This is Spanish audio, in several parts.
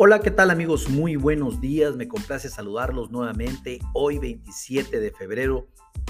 Hola, ¿qué tal amigos? Muy buenos días, me complace saludarlos nuevamente hoy 27 de febrero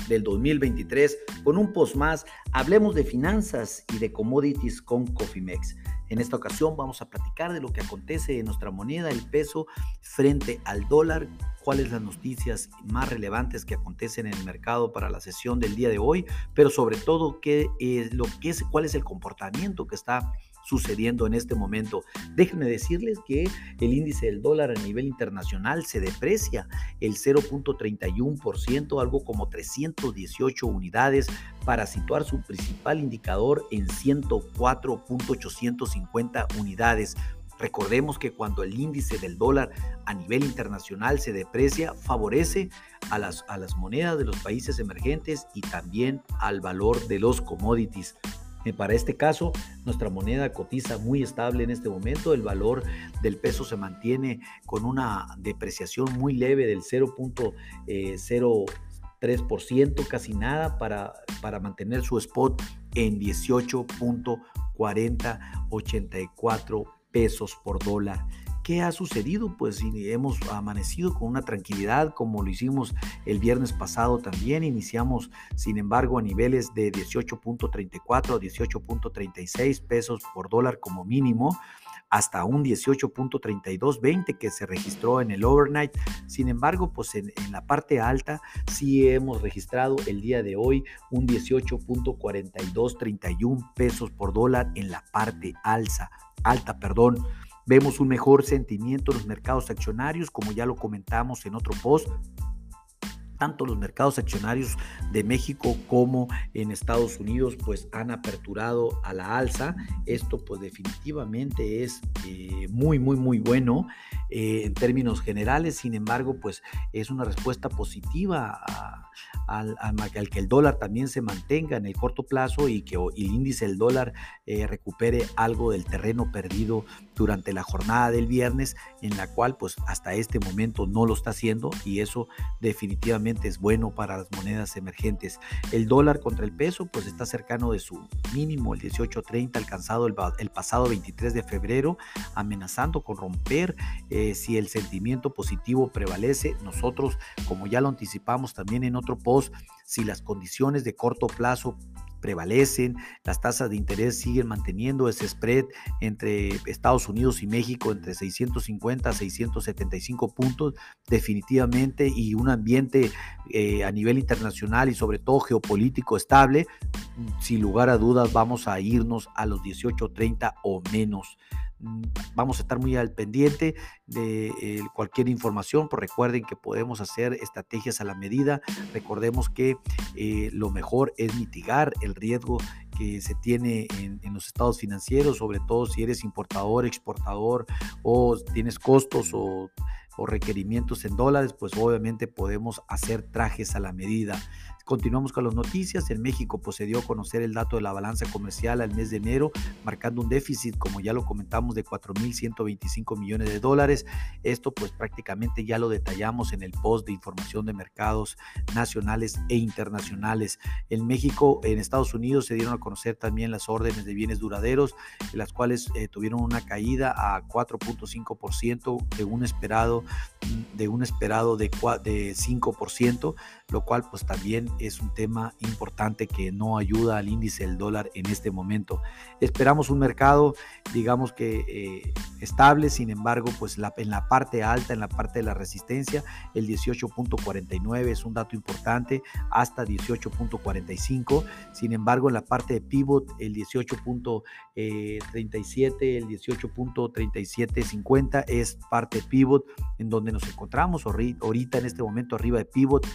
del 2023 con un post más. Hablemos de finanzas y de commodities con Cofimex. En esta ocasión vamos a platicar de lo que acontece en nuestra moneda, el peso, frente al dólar, cuáles las noticias más relevantes que acontecen en el mercado para la sesión del día de hoy, pero sobre todo qué es lo que es, cuál es el comportamiento que está sucediendo en este momento. Déjenme decirles que el índice del dólar a nivel internacional se deprecia el 0.31%, algo como 318 unidades, para situar su principal indicador en 104.850 unidades. Recordemos que cuando el índice del dólar a nivel internacional se deprecia, favorece a las, a las monedas de los países emergentes y también al valor de los commodities. Eh, para este caso, nuestra moneda cotiza muy estable en este momento. El valor del peso se mantiene con una depreciación muy leve del 0.03%, casi nada, para, para mantener su spot en 18.4084 pesos por dólar. ¿Qué ha sucedido? Pues hemos amanecido con una tranquilidad como lo hicimos el viernes pasado también. Iniciamos, sin embargo, a niveles de 18.34 a 18.36 pesos por dólar como mínimo hasta un 18.3220 que se registró en el overnight. Sin embargo, pues en, en, la parte alta sí hemos registrado el día de hoy un 18.4231 pesos por dólar en la parte alza, alta, perdón. Vemos un mejor sentimiento en los mercados accionarios, como ya lo comentamos en otro post tanto los mercados accionarios de México como en Estados Unidos pues han aperturado a la alza. Esto pues definitivamente es eh, muy muy muy bueno eh, en términos generales. Sin embargo pues es una respuesta positiva al, que el dólar también se mantenga en el corto plazo y que el índice del dólar eh, recupere algo del terreno perdido durante la jornada del viernes, en la cual pues hasta este momento no lo está haciendo y eso definitivamente es bueno para las monedas emergentes. El dólar contra el peso pues está cercano de su mínimo, el 18.30 alcanzado el, pasado 23 de febrero, amenazando con romper eh, si el sentimiento positivo prevalece. Nosotros, como ya lo anticipamos también en otro post, si las condiciones de corto plazo prevalecen, las tasas de interés siguen manteniendo ese spread entre Estados Unidos y México entre 650 a 675 puntos definitivamente y un ambiente eh, a nivel internacional y sobre todo geopolítico estable, sin lugar a dudas vamos a irnos a los 18.30 o menos. Vamos a estar muy al pendiente de eh, cualquier información, pues recuerden que podemos hacer estrategias a la medida. Recordemos que eh, lo mejor es mitigar el riesgo que se tiene en, los estados financieros, sobre todo si eres importador, exportador o tienes costos o requerimientos en dólares, pues obviamente podemos hacer trajes a la medida. Continuamos con las noticias. En México pues, se dio a conocer el dato de la balanza comercial al mes de enero, marcando un déficit, como ya lo comentamos, de 4.125 millones de dólares. Esto pues prácticamente ya lo detallamos en el post de información de mercados nacionales e internacionales. En México, en Estados Unidos se dieron a conocer también las órdenes de bienes duraderos, las cuales eh, tuvieron una caída a 4.5% de un esperado de un esperado de, de 5%, lo cual pues también es un tema importante que no ayuda al índice del dólar en este momento. Esperamos un mercado, digamos que eh, estable, sin embargo, pues en la parte alta, en la parte de la resistencia, el 18.49 es un dato importante, hasta 18.45. Sin embargo, en la parte de pivot, el 18.37, eh, el 18.3750 es parte pivot en donde nos encontramos ahorita en este momento arriba de pivot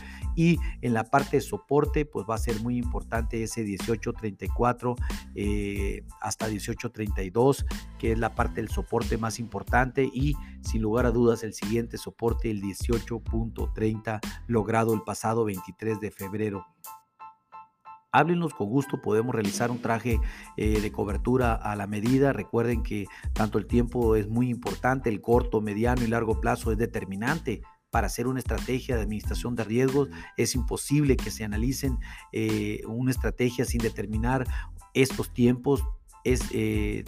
en la parte de soporte pues va a ser muy importante ese 1834 eh, hasta 1832 que es la parte del soporte más importante y sin lugar a dudas el siguiente soporte el 18.30 logrado el pasado 23 de febrero háblenos con gusto, podemos realizar un traje eh, de cobertura a la medida. Recuerden que tanto el tiempo es muy importante, el corto, mediano y largo plazo es determinante para hacer una estrategia de administración de riesgos. Es imposible que se analicen eh, una estrategia sin determinar estos tiempos. Es, eh,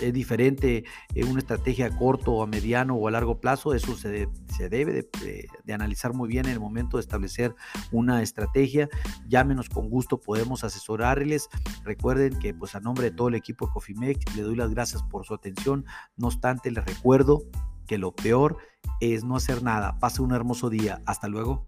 es diferente en una estrategia a corto a mediano o a largo plazo, eso se, se debe de, de, analizar muy bien en el momento de establecer una estrategia. Llámenos con gusto, podemos asesorarles. Recuerden que pues a nombre de todo el equipo de Cofimex le doy las gracias por su atención. No obstante, les recuerdo que lo peor es no hacer nada. Pase un hermoso día. Hasta luego.